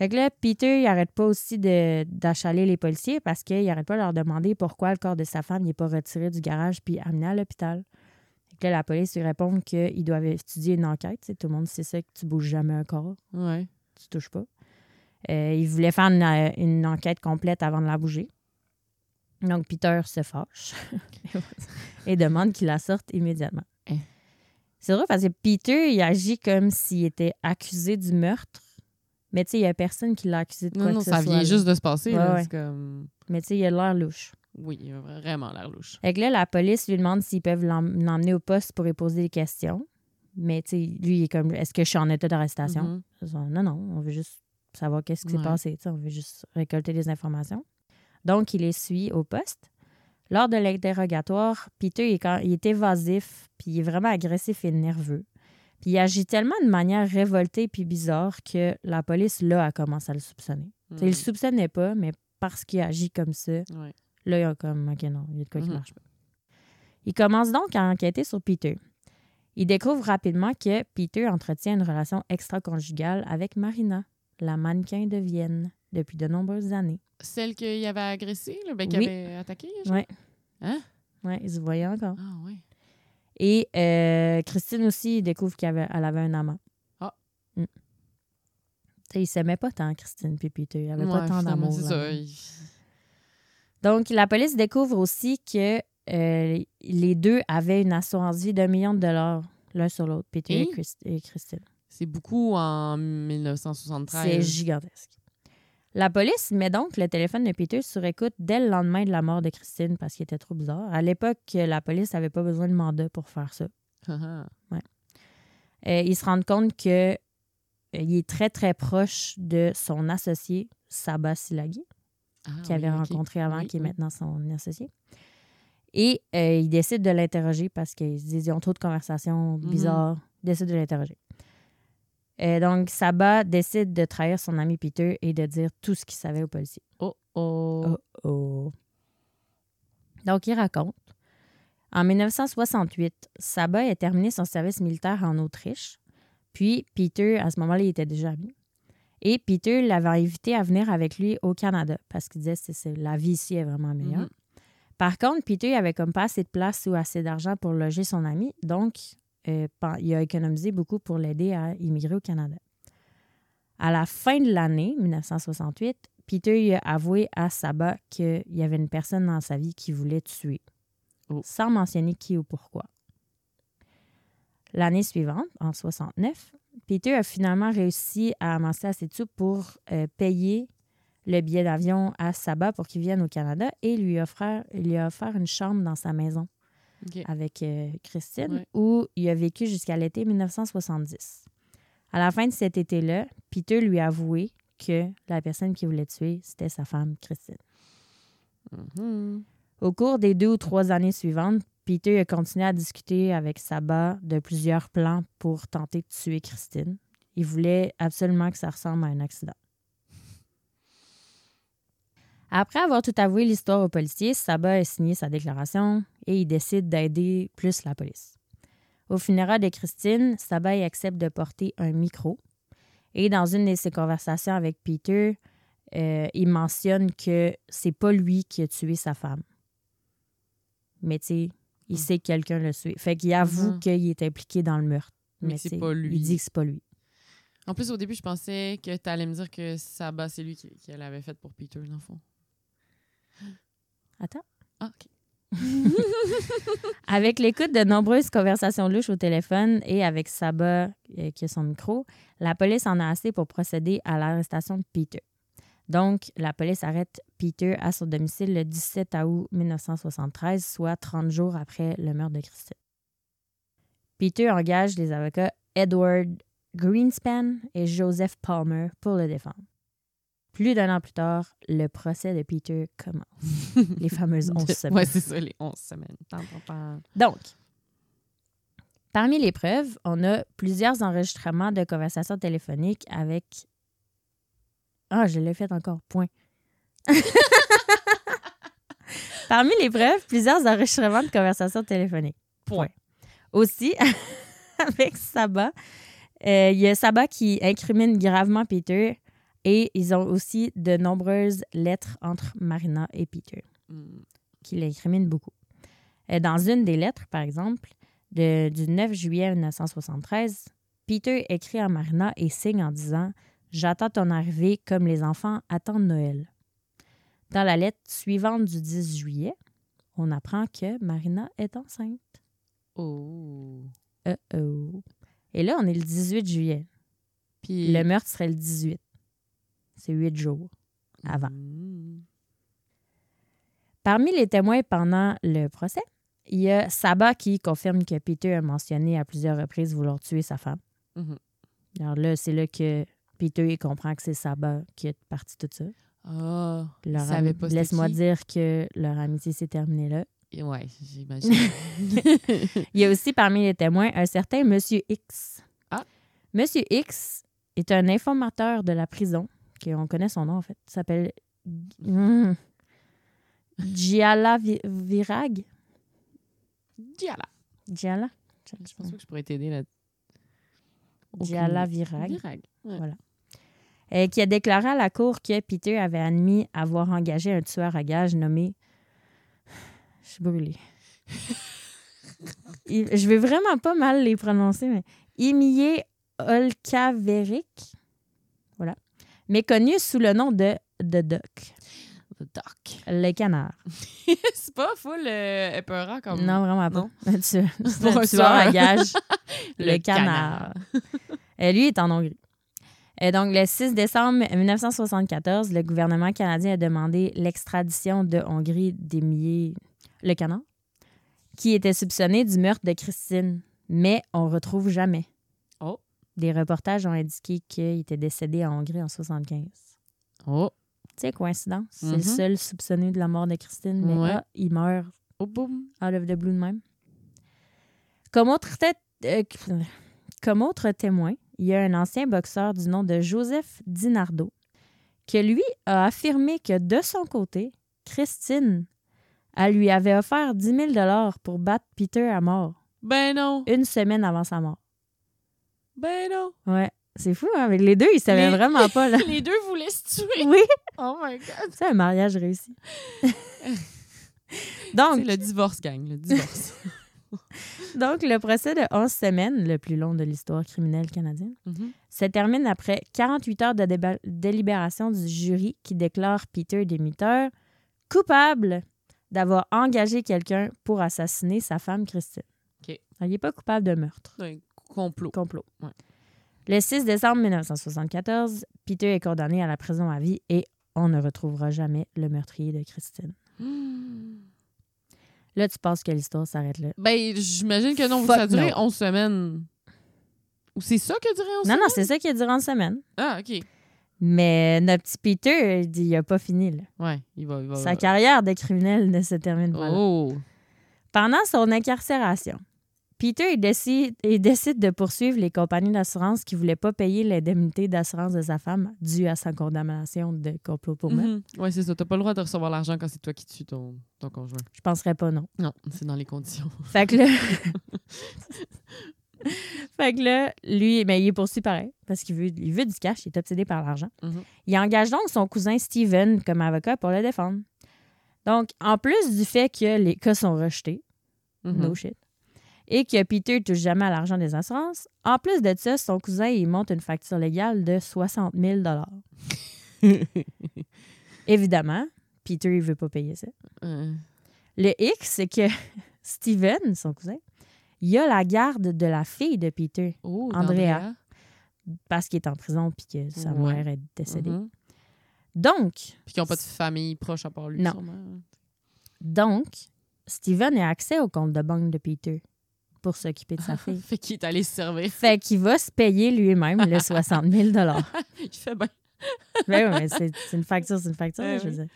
Fait que là, Peter, il arrête pas aussi d'achaler les policiers parce qu'il arrête pas de leur demander pourquoi le corps de sa femme n'est pas retiré du garage puis amené à l'hôpital. Fait que là, la police lui répond qu'ils doivent étudier une enquête. Tout le monde sait ça, que tu bouges jamais un corps, Ouais. tu touches pas. Euh, il voulait faire une, euh, une enquête complète avant de la bouger. Donc, Peter se fâche et demande qu'il la sorte immédiatement. Eh. C'est drôle parce que Peter, il agit comme s'il était accusé du meurtre. Mais tu sais, il n'y a personne qui l'a accusé de quoi Non, non, que ce ça soit, vient juste de se passer. là. Ouais, comme... Mais tu sais, il a l'air louche. Oui, il a vraiment l'air louche. Fait que là, la police lui demande s'ils peuvent l'em- l'emmener au poste pour lui poser des questions. Mais tu sais, lui, il est comme est-ce que je suis en état d'arrestation? Mhm. Non, non, on veut juste savoir qu'est-ce qui s'est Ouais. passé. On veut juste récolter des informations. Donc, il les suit au poste. Lors de l'interrogatoire, Peter, il est, quand- il est évasif, puis il est vraiment agressif et nerveux. Puis il agit tellement de manière révoltée puis bizarre que la police, là, a commencé à le soupçonner. Il le soupçonnait pas, mais parce qu'il agit comme ça, Ouais. Là, il y a comme, OK, non, il y a de quoi qui Mhm. marche pas. Il commence donc à enquêter sur Peter. Il découvre rapidement que Peter entretient une relation extra-conjugale avec Marina, la mannequin de Vienne, depuis de nombreuses années. Celle qu'il avait agressée, ben, qu'il Oui. avait attaquée? Oui. Hein? Oui, ils se voyaient encore. Ah, oui. Et euh, Christine aussi découvre qu'elle avait, elle avait un amant. Ah. Mm. Ils s'aimaient pas tant, Christine et Peter. Il n'y avait Ouais, pas tant d'amour. Donc, la police découvre aussi que euh, les deux avaient une assurance vie d'un million de dollars l'un sur l'autre, Peter et, Et? Christ- et Christine. C'est beaucoup en 1973. C'est gigantesque. La police met donc le téléphone de Peter sur écoute dès le lendemain de la mort de Christine parce qu'il était trop bizarre. À l'époque, la police n'avait pas besoin de mandat pour faire ça. Ah, ah. Euh, ils se rendent compte que euh, il est très, très proche de son associé, Saba Silagi, Ah, qu'il avait oui, rencontré avant, Oui, qui est oui. maintenant son associé. Et euh, ils décident de l'interroger parce qu'ils se disent ils ont trop de conversations Mhm. bizarres. Ils décident de l'interroger. Euh, donc, Saba décide de trahir son ami Peter et de dire tout ce qu'il savait aux policiers. Oh, oh. Oh, oh. Donc, il raconte. En 1968, Saba a terminé son service militaire en Autriche. Puis, Peter, à ce moment-là, il était déjà ami. Et Peter l'avait invité à venir avec lui au Canada parce qu'il disait que c'est- la vie ici est vraiment meilleure. Mhm. Par contre, Peter avait comme pas assez de place ou assez d'argent pour loger son ami, donc euh, il a économisé beaucoup pour l'aider à immigrer au Canada. À la fin de l'année 1968, Peter il a avoué à Saba qu'il y avait une personne dans sa vie qui voulait tuer, Oh. sans mentionner qui ou pourquoi. L'année suivante, en 69, Peter a finalement réussi à amasser assez de sous pour euh, payer le billet d'avion à Saba pour qu'il vienne au Canada et lui offrir, lui a offert une chambre dans sa maison Avec euh, Christine Ouais. où il a vécu jusqu'à l'été 1970. À la fin de cet été-là, Peter lui a avoué que la personne qui voulait tuer, c'était sa femme, Christine. Mhm. Au cours des deux ou trois années suivantes, Peter a continué à discuter avec Saba de plusieurs plans pour tenter de tuer Christine. Il voulait absolument que ça ressemble à un accident. Après avoir tout avoué l'histoire aux policiers, Saba a signé sa déclaration et il décide d'aider plus la police. Au funérail de Christine, Saba y accepte de porter un micro. Et dans une de ses conversations avec Peter, euh, il mentionne que c'est pas lui qui a tué sa femme. Mais tu sais, il Mm. sait que quelqu'un l'a tué. Fait qu'il avoue Mhm. qu'il est impliqué dans le meurtre. Mais c'est tu sais, pas lui. Il dit que c'est pas lui. En plus, au début, je pensais que tu allais me dire que Saba, c'est lui qui, qui l'avait fait pour Peter, dans le fond. Attends. Ah, OK. Avec l'écoute de nombreuses conversations louches au téléphone et avec Saba euh, qui a son micro, la police en a assez pour procéder à l'arrestation de Peter. Donc, la police arrête Peter à son domicile le 17 août 1973, soit 30 jours après le meurtre de Christine. Peter engage les avocats Edward Greenspan et Joseph Palmer pour le défendre. Plus d'un an plus tard, le procès de Peter commence. Les fameuses 11 semaines. Ouais, c'est ça, les 11 semaines. Donc, parmi les preuves, on a plusieurs enregistrements de conversations téléphoniques avec. Ah, je l'ai fait encore, point. parmi les preuves, plusieurs enregistrements de conversations téléphoniques. Point. Aussi, avec Saba, euh, il y a Saba qui incrimine gravement Peter et ils ont aussi de nombreuses lettres entre Marina et Peter Mm. qui l'incrimine beaucoup. Euh, Dans une des lettres, par exemple, de- du 9 juillet 1973, Peter écrit à Marina et signe en disant J'attends ton arrivée comme les enfants attendent Noël. Dans la lettre suivante du 10 juillet, on apprend que Marina est enceinte. Oh. Uh-oh. Et là, on est le 18 juillet. Puis. Le meurtre serait le 18. C'est huit jours. avant. Mm. Parmi les témoins pendant le procès, il y a Saba qui confirme que Peter a mentionné à plusieurs reprises vouloir tuer sa femme. Mhm. Alors là, c'est là que Peter il comprend que c'est Saba qui a parti tout ça. Ah. ami- pas c'était Laisse-moi dire que leur amitié s'est terminée là. Ouais, j'imagine. Il y a aussi parmi les témoins un certain Monsieur X. Ah. Monsieur X est un informateur de la prison, qu'on connaît son nom en fait. Il s'appelle Hmm. Giala Vi- Virag? Diala. Giala? Je pense que je pourrais t'aider là. Diala Virag. Virag. Ouais. Voilà. Euh, qui a déclaré à la cour que Peter avait admis avoir engagé un tueur à gages nommé. Je suis brûlée. Il- Je vais vraiment pas mal les prononcer, mais Imier Olkaveric. Voilà. Mais connu sous le nom de The Duck, The Doc. le canard. c'est pas full euh, épeurant comme. Non, vraiment pas. c'est un tueur à gages, le, Le canard. Et lui est en Hongrie. Et donc, le 6 décembre 1974, le gouvernement canadien a demandé l'extradition de Hongrie d'Émier le canard, qui était soupçonné du meurtre de Christine, mais on retrouve jamais. Des reportages ont indiqué qu'il était décédé en Hongrie en 75. Oh. Tu sais, coïncidence. C'est le seul soupçonné de la mort de Christine, mais Ouais. ah, il meurt Oh, boum. out of the blue de même. Comme autre, tête- euh, comme autre témoin, il y a un ancien boxeur du nom de Joseph Dinardo, que lui a affirmé que de son côté, Christine, elle lui avait offert 10 000 pour battre Peter à mort, Ben non. une semaine avant sa mort. Ben non. Ouais, c'est fou, hein? Avec les deux, ils savaient Les- vraiment pas, là. Les deux voulaient se tuer. Oui, Oh my god. c'est un mariage réussi. C'est donc, le divorce, gang. Le divorce. donc, le procès de 11 semaines, le plus long de l'histoire criminelle canadienne, Mhm. se termine après 48 heures de délibération du jury qui déclare Peter Demeter coupable d'avoir engagé quelqu'un pour assassiner sa femme Christine. OK. Il n'est pas coupable de meurtre, Un complot. complot. Ouais. Le 6 décembre 1974, Peter est condamné à la prison à vie et on ne retrouvera jamais le meurtrier de Christine. Là, tu penses que l'histoire s'arrête là. Ben, j'imagine que non, Fuck ça a duré no. 11 semaines. Ou c'est ça qui a duré 11 Non, semaines? non, c'est ça qui a duré une semaine. Ah, OK. Mais notre petit Peter, il n'a pas fini. Là. Ouais, il va. Il va Sa carrière de criminel ne se termine pas là. Oh. Pendant son incarcération, Peter il décide, il décide de poursuivre les compagnies d'assurance qui ne voulaient pas payer l'indemnité d'assurance de sa femme due à sa condamnation de complot pour meurtre. Mhm. Ouais, c'est ça. T'as pas le droit de recevoir l'argent quand c'est toi qui tues ton, ton conjoint. Je penserais pas non. Non, c'est dans les conditions. Fait que là... fait que là, lui, mais il est poursuivi pareil parce qu'il veut, il veut du cash, il est obsédé par l'argent. Mhm. Il engage donc son cousin Steven comme avocat pour le défendre. Donc, en plus du fait que les cas sont rejetés, Mhm. No shit. Et que Peter touche jamais à l'argent des assurances. En plus de ça, son cousin, il monte une facture légale de 60 000 Évidemment, Peter, il veut pas payer ça. Le X, c'est que Steven, son cousin, il a la garde de la fille de Peter Oh, Andrea. parce qu'il est en prison puis que sa Ouais. mère est décédée. Mhm. Donc, Puis qui n'ont pas de famille proche à part lui, Non. sûrement. donc, Steven a accès au compte de banque de Peter pour s'occuper de sa fille. fait qu'il est allé se servir. Fait qu'il va se payer lui-même le 60 000 Il fait bien. Ben oui, mais c'est c'est une facture, c'est une facture, Ben je veux oui. dire.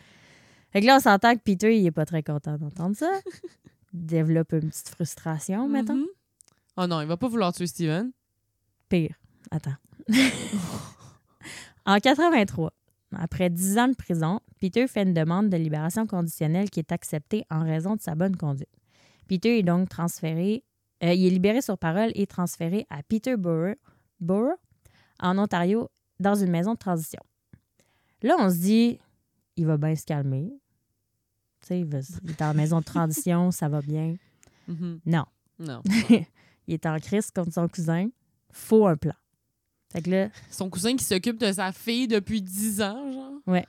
Fait que là, on s'entend que Peter, il est pas très content d'entendre ça. Il développe une petite frustration, mettons. Mhm. Oh non, il va pas vouloir tuer Steven. Pire. Attends. en 83, après 10 ans de prison, Peter fait une demande de libération conditionnelle qui est acceptée en raison de sa bonne conduite. Peter est donc transféré, euh, il est libéré sur parole et transféré à Peterborough, Borough, en Ontario, dans une maison de transition. Là, on se dit, il va bien se calmer. Tu sais, il, va- il est en maison de transition, ça va bien. Mhm. Non. Non. Il est en crise contre son cousin. Faut un plan. Fait que là, Son cousin qui s'occupe de sa fille depuis 10 ans, genre?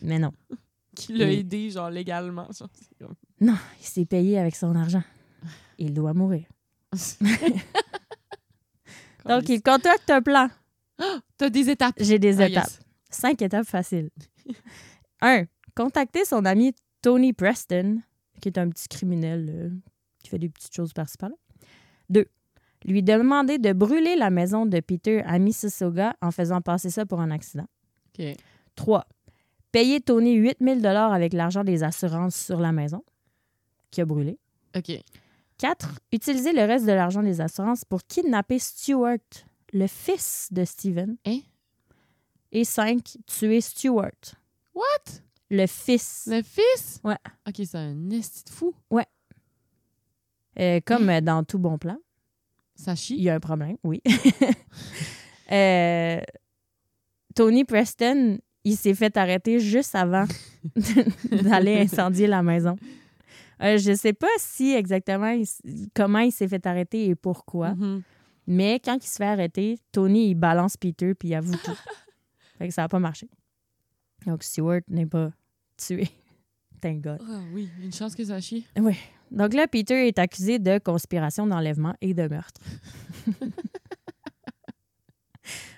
mais non. Qui l'a aidé, genre, légalement. genre, c'est comme- Non, il s'est payé avec son argent. Il doit mourir. Donc, il concocte un plan. T'as des étapes. J'ai des Ah, étapes. yes. Cinq étapes faciles. Un, contacter son ami Tony Preston, qui est un petit criminel euh, qui fait des petites choses par-ci par-là. Deux, lui demander de brûler la maison de Peter à Mississauga en faisant passer ça pour un accident. 3. Payer Tony 8000 dollars avec l'argent des assurances sur la maison qui a brûlé. OK. 4. Utiliser le reste de l'argent des assurances pour kidnapper Stuart, le fils de Steven. Hein? Et 5. Tuer Stuart, What? le fils. Le fils? Ouais. OK, c'est un esti de fou. Euh, comme euh, dans tout bon plan. il Sachi? y a un problème, oui. Euh, Tony Preston, il s'est fait arrêter juste avant d'aller incendier la maison. Euh, je sais pas si exactement il comment il s'est fait arrêter et pourquoi, Mhm. mais quand il se fait arrêter, Tony il balance Peter puis il avoue tout. fait que ça n'a pas marché. Donc Stewart n'est pas tué. Thank God. Ah oui, une chance que Sachi. Donc là, Peter est accusé de conspiration d'enlèvement et de meurtre.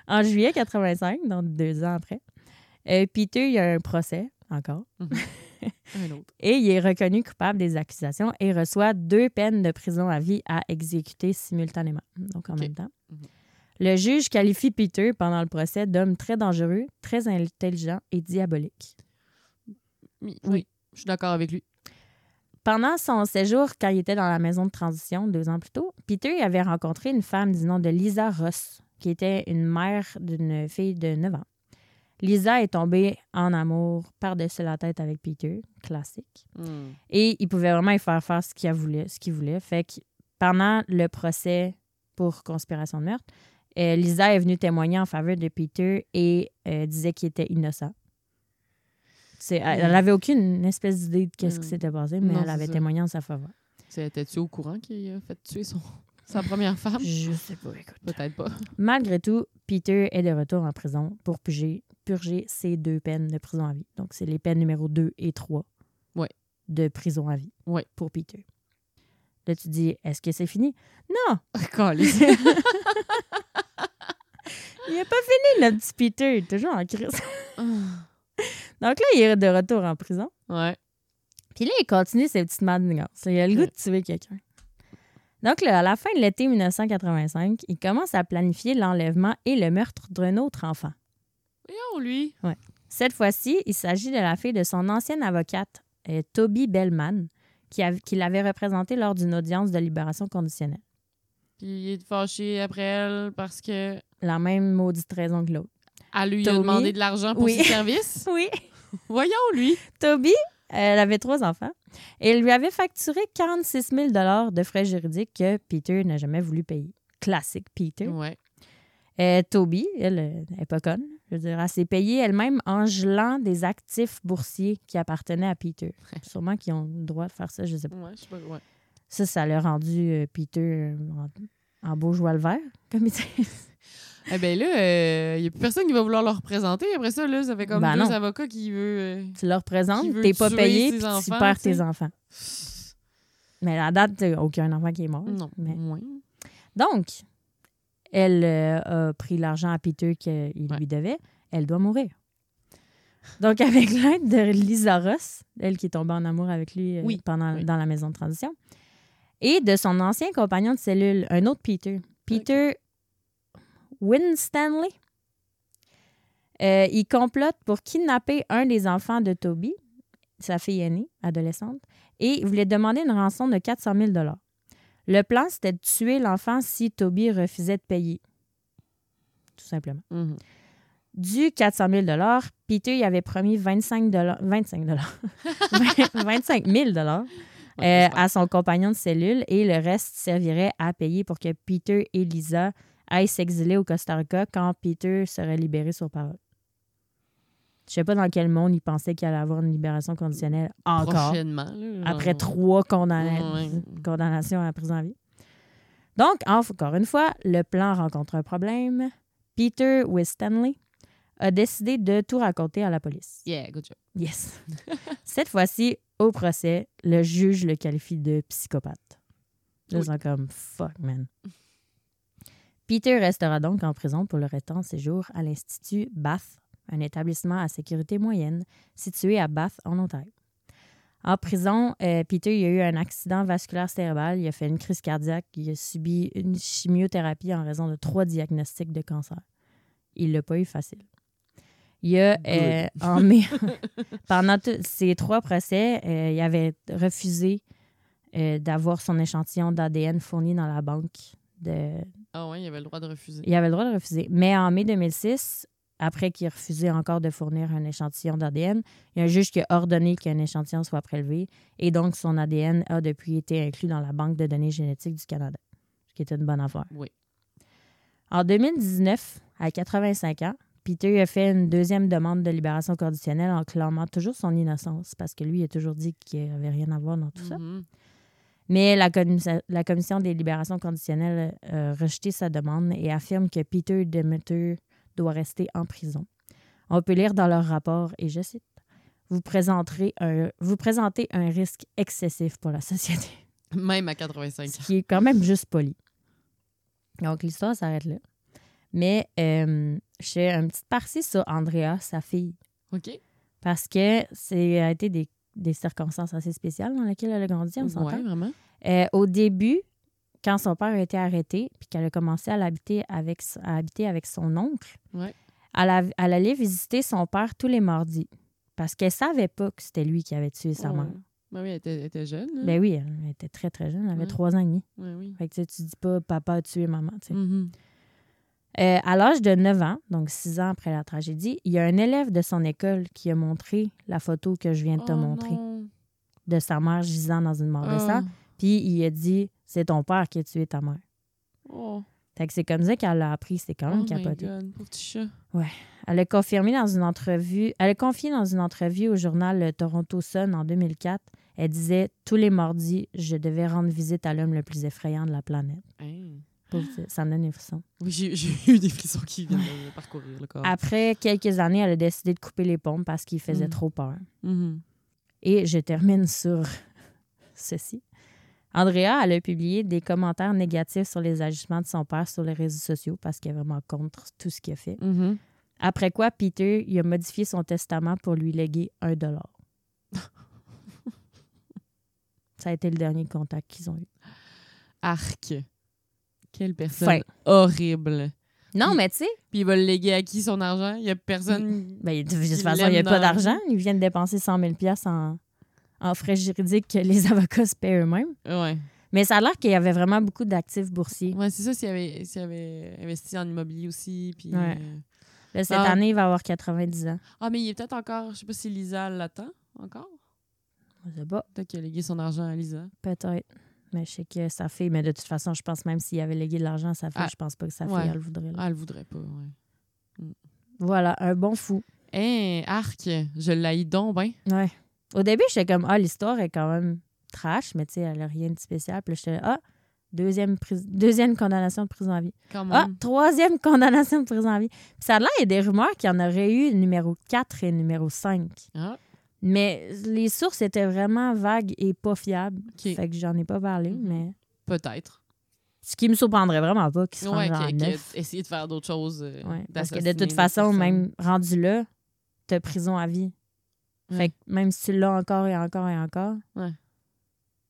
en juillet 85, donc deux ans après, euh, Peter, il y a un procès encore Un autre. et il est reconnu coupable des accusations et reçoit deux peines de prison à vie à exécuter simultanément, donc en même temps. Mhm. Le juge qualifie Peter pendant le procès d'homme très dangereux, très intelligent et diabolique. Oui, oui, je suis d'accord avec lui. Pendant son séjour, quand il était dans la maison de transition deux ans plus tôt, Peter avait rencontré une femme du nom de Lisa Ross, qui était une mère d'une fille de 9 ans. Lisa est tombée en amour par-dessus la tête avec Peter, classique. Hmm. Et il pouvait vraiment y faire faire ce qu'il voulait, ce qu'il voulait. Fait que pendant le procès pour conspiration de meurtre, euh, Lisa est venue témoigner en faveur de Peter et euh, disait qu'il était innocent. C'est- elle n'avait aucune espèce d'idée de qu'est-ce qui Mm. s'était passé, mais Non, elle avait ça. témoigné en sa faveur. C'était-tu au courant qu'il a fait tuer son... sa première femme? Je sais pas, écoute. Peut-être pas. Malgré tout, Peter est de retour en prison pour purger, purger ses deux peines de prison à vie. Donc, c'est les peines numéro 2 et 3 Ouais. de prison à vie Ouais. pour Peter. Là, tu dis, est-ce que c'est fini? Non! Il n'est pas fini, le petit Peter. Il est toujours en crise. Ah. Donc là, il est de retour en prison. ouais. Puis là, il continue ses petites manigances. Il a le goût de tuer quelqu'un. Donc là, à la fin de l'été 1985, il commence à planifier l'enlèvement et le meurtre d'un autre enfant. Voyons, lui. Cette fois-ci, il s'agit de la fille de son ancienne avocate, euh, Toby Bellman, qui, av- qui l'avait représentée lors d'une audience de libération conditionnelle. Puis il est fâché après elle parce que La même maudite raison que l'autre. elle lui a Tommy. demandé de l'argent pour Oui. ses services? Oui. Voyons, lui. Toby, elle avait trois enfants et elle lui avait facturé 46 000 de frais juridiques que Peter n'a jamais voulu payer. Classique Peter. Ouais. Euh, Toby, elle, euh, elle est pas conne. Je veux dire, elle s'est payée elle-même en gelant des actifs boursiers qui appartenaient à Peter. Sûrement qu'ils ont le droit de faire ça, je sais pas. Ouais, je sais pas. Ouais. Ça, ça l'a rendu euh, Peter euh, en, en beau joie le vert, comme il dit. Eh bien là, il n'y a plus personne qui va vouloir le représenter. Après ça, là, ça fait comme Ben deux non. avocats qui veulent. euh, Tu leur présentes, Qui veut t'es pas payé, puis tu enfants, perds tu tes enfants. Mais à la date, aucun enfant qui est mort. Non. Mais-. Donc, elle euh, a pris l'argent à Peter qu'il Ouais. lui devait. Elle doit mourir. Donc, avec l'aide de Lisa Ross, elle qui est tombée en amour avec lui euh, Oui. pendant, Oui. dans la maison de transition, et de son ancien compagnon de cellule, un autre Peter, Peter Winstanley, euh, il complote pour kidnapper un des enfants de Toby, sa fille aînée, adolescente, et il voulait demander une rançon de 400 000 Le plan, c'était de tuer l'enfant si Toby refusait de payer. Tout simplement. Mhm. Du 400 000 Peter y avait promis 25 25 25 000 Ouais, euh, à son compagnon de cellule et le reste servirait à payer pour que Peter et Lisa aillent s'exiler au Costa Rica quand Peter serait libéré sur parole. Je sais pas dans quel monde il pensait qu'il allait avoir une libération conditionnelle encore Prochainement. là, après trois condamna- Ouais. condamnations à la prison à vie. Donc, encore une fois, le plan rencontre un problème. Peter Winstanley a décidé de tout raconter à la police. Yeah, good job. Yes. Cette fois-ci, au procès, le juge le qualifie de psychopathe. Oui. ils sont comme fuck, man. Peter restera donc en prison pour le restant de ses jours à l'Institut Bath, un établissement à sécurité moyenne situé à Bath, en Ontario. En prison, euh, Peter il a eu un accident vasculaire cérébral, il a fait une crise cardiaque, il a subi une chimiothérapie en raison de trois diagnostics de cancer. Il l'a pas eu facile. Il a, euh, en mai, pendant ces trois procès, euh, il avait refusé d'avoir son échantillon d'ADN fourni dans la banque. De... Ah ouais, il avait le droit de refuser. Il avait le droit de refuser. Mais en mai 2006, après qu'il ait refusé encore de fournir un échantillon d'ADN, il y a un juge qui a ordonné qu'un échantillon soit prélevé et donc son ADN a depuis été inclus dans la banque de données génétiques du Canada. qui est une bonne affaire. Oui. En 2019, à 85 ans, Peter a fait une deuxième demande de libération conditionnelle en clamant toujours son innocence, parce que lui, il a toujours dit qu'il avait rien à voir dans tout ça. Mais la, la commission des libérations conditionnelles a rejeté sa demande et affirme que Peter Demeter doit rester en prison. On peut lire dans leur rapport, et je cite, vous, présenterez un, vous présentez un risque excessif pour la société, Même à 85 ce qui est quand même juste poli. Donc l'histoire s'arrête là. Mais euh, je fais une petite partie sur Andrea, sa fille, OK. parce que c'est a été des, des circonstances assez spéciales dans lesquelles elle a grandi, on s'entend. Ouais, vraiment. Euh, au début, quand son père a été arrêté, puis qu'elle a commencé à, l'habiter avec, à habiter avec son oncle, Ouais. elle, a- elle allait visiter son père tous les mardis. Parce qu'elle savait pas que c'était lui qui avait tué sa mère. Ben oui, elle était, elle était jeune. hein? Ben oui, elle était très, très jeune. Elle avait trois ans et demi. Ouais, oui. Fait que tu sais, tu dis pas papa a tué maman. tu sais. Mhm. Euh, à l'âge de 9 ans, donc six ans après la tragédie, il y a un élève de son école qui a montré la photo que je viens de te Oh montrer non. de sa mère gisant dans une mare de Ah. sang. Puis il a dit c'est ton père qui a tué ta mère. Oh. Fait que c'est comme ça qu'elle l'a appris, c'est quand même Oh capoté. Chat. Elle a confirmé dans une entrevue, elle a confié dans une entrevue au journal le Toronto Sun en 2004. Elle disait tous les mardis, je devais rendre visite à l'homme le plus effrayant de la planète. Hein? Ça me donne des frissons. Oui, j'ai eu des frissons qui viennent de parcourir le corps. Après quelques années, elle a décidé de couper les pompes parce qu'il faisait Mm. trop peur. Mhm. Et je termine sur ceci. Andrea, elle a publié des commentaires négatifs sur les agissements de son père sur les réseaux sociaux parce qu'elle est vraiment contre tout ce qu'il a fait. Mhm. Après quoi, Peter il a modifié son testament pour lui léguer un dollar. Ça a été le dernier contact qu'ils ont eu. Arc. Quelle personne Fin. horrible. Non, mais tu sais, Puis il va le léguer à qui son argent? Il y a personne. ben, de toute Il façon, il n'y a pas d'argent. Ils viennent dépenser 100 000 en, en frais juridiques que les avocats se paient eux-mêmes. Ouais. Mais ça a l'air qu'il y avait vraiment beaucoup d'actifs boursiers. Ouais, c'est ça s'il avait, avait investi en immobilier aussi. Puis, Ouais. euh, Là, cette Ah. année, il va avoir 90 ans. Ah, mais il est peut-être encore. Je sais pas si Lisa l'attend encore. Je sais pas, Peut-être qu'il a légué son argent à Lisa. peut-être. Mais je sais que sa fille, mais de toute façon, je pense même s'il avait légué de l'argent à sa fille, Ah. je pense pas que sa fille, Ouais. elle le voudrait. là. Ah, elle voudrait pas, ouais. Voilà, un bon fou. Hein, Arc, je l'haïs donc ben. Ouais. Au début, j'étais comme, ah, l'histoire est quand même trash, mais tu sais, elle a rien de spécial. Puis j'étais, ah, deuxième, deuxième condamnation de prison à vie. Même. Ah, troisième condamnation de prison à vie. Puis ça a l'air, il y a des rumeurs qu'il y en aurait eu numéro 4 et numéro 5. Ah, Mais les sources étaient vraiment vagues et pas fiables. Fait que j'en ai pas parlé, Mhm. mais. peut-être. Ce qui me surprendrait vraiment pas qu'il se Ouais, neuf. essayer de faire d'autres choses. euh, Ouais, parce que de toute façon, même rendu là, t'as prison à vie. Fait que même si tu l'as encore et encore et encore, Ouais.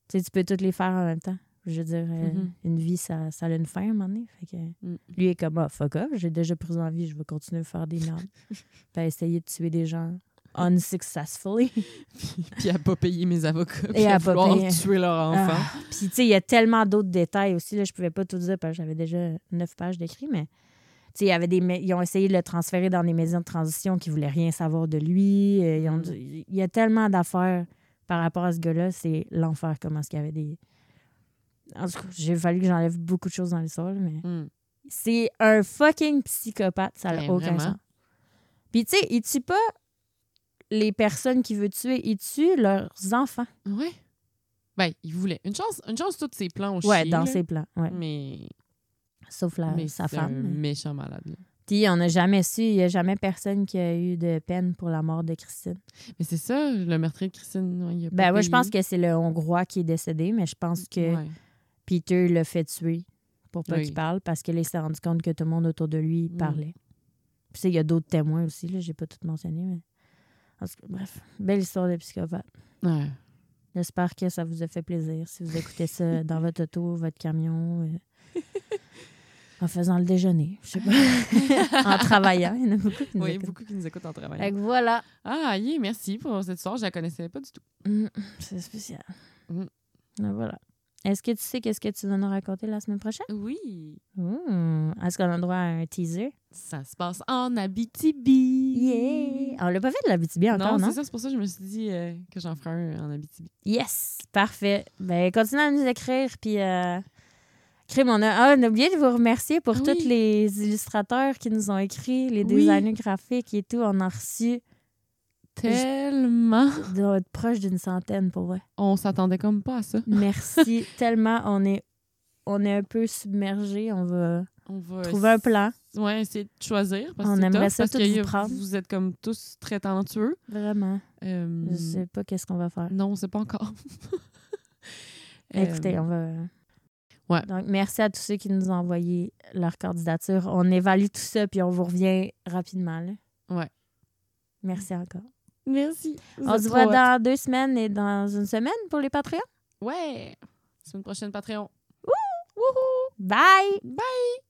tu peux toutes les faire en même temps. Je veux dire, euh, Mhm. une vie, ça, ça a une fin à un moment donné. Fait que Mm. lui est comme, ah, fuck off, j'ai déjà prison à vie, je vais continuer à faire des merdes. Puis à essayer de tuer des gens unsuccessfully. Puis à pas payer mes avocats. Et puis à à pas payer. tuer leur enfant. Ah, Puis, tu sais, il y a tellement d'autres détails aussi. Là, je pouvais pas tout dire parce que j'avais déjà neuf pages d'écrit, mais tu sais, il y avait des ils ont essayé de le transférer dans des maisons de transition qui voulaient rien savoir de lui. Euh, ils ont Mm. Il y a tellement d'affaires par rapport à ce gars-là. C'est l'enfer comment est-ce qu'il y avait des... En tout cas, j'ai fallu que j'enlève beaucoup de choses dans l'histoire, mais Hmm. c'est un fucking psychopathe. Ça n'a Ben, aucun vraiment. sens. Puis, tu sais, il tue pas les personnes qu'il veut tuer. Il tue leurs enfants. Ouais. Ben, il voulait. Une chance, une chance, tous ses plans ont Ouais, dans là. ses plans. Ouais. Mais, Sauf la, mais sa c'est femme. un méchant malade. là. Puis on n'a jamais su, il n'y a jamais personne qui a eu de peine pour la mort de Christine. Mais c'est ça, le meurtrier de Christine. il a pas Ben ouais, je payé. pense que c'est le Hongrois qui est décédé, mais je pense que Ouais. Peter l'a fait tuer pour pas Oui. qu'il parle parce qu'il s'est rendu compte que tout le monde autour de lui Mm. parlait. Puis il y a d'autres témoins aussi, là, j'ai pas tout mentionné, mais. En tout cas, bref, belle histoire de psychopathe. Ouais. J'espère que ça vous a fait plaisir si vous écoutez ça dans votre auto, votre camion, euh, en faisant le déjeuner, je sais pas, en travaillant. Il y en a beaucoup qui nous Oui, écoutent. beaucoup qui nous écoutent en travail. Fait que voilà. Ah, yeah, merci pour cette histoire. Je la connaissais pas du tout. Mm, c'est spécial. Mm. Ah, Voilà. Est-ce que tu sais qu'est-ce que tu vas nous raconter la semaine prochaine? Oui. Est-ce qu'on a droit à un teaser? Ça se passe en Abitibi. Yeah! On l'a pas fait de la BTB encore, non, non? c'est ça, c'est pour ça que je me suis dit euh, que j'en ferai un en Abitibi. Yes! Parfait. Ben, continuez à nous écrire, puis euh, Crime, on a, ah, on a oublié de vous remercier pour Ah tous les illustrateurs qui nous ont écrit, les Oui. designers graphiques et tout. On a reçu Tellement. de être proche d'une centaine pour vrai. On s'attendait comme pas à ça. Merci tellement. On est, on est un peu submergés. On va On va trouver un plan. Ouais, essayer de choisir. Parce On que aimerait ça parce tout que vous prendre. Vous êtes comme tous très talentueux. Vraiment. Euh, Je sais pas qu'est-ce qu'on va faire. Non, on sait pas encore. Écoutez, Euh, on va. ouais. Donc, merci à tous ceux qui nous ont envoyé leur candidature. On évalue tout ça, puis on vous revient rapidement. là. Ouais. Merci encore. Merci. On se voit dans deux semaines et dans une semaine pour les Patreons. Ouais. Semaine prochaine, Patreon. Bye! Bye!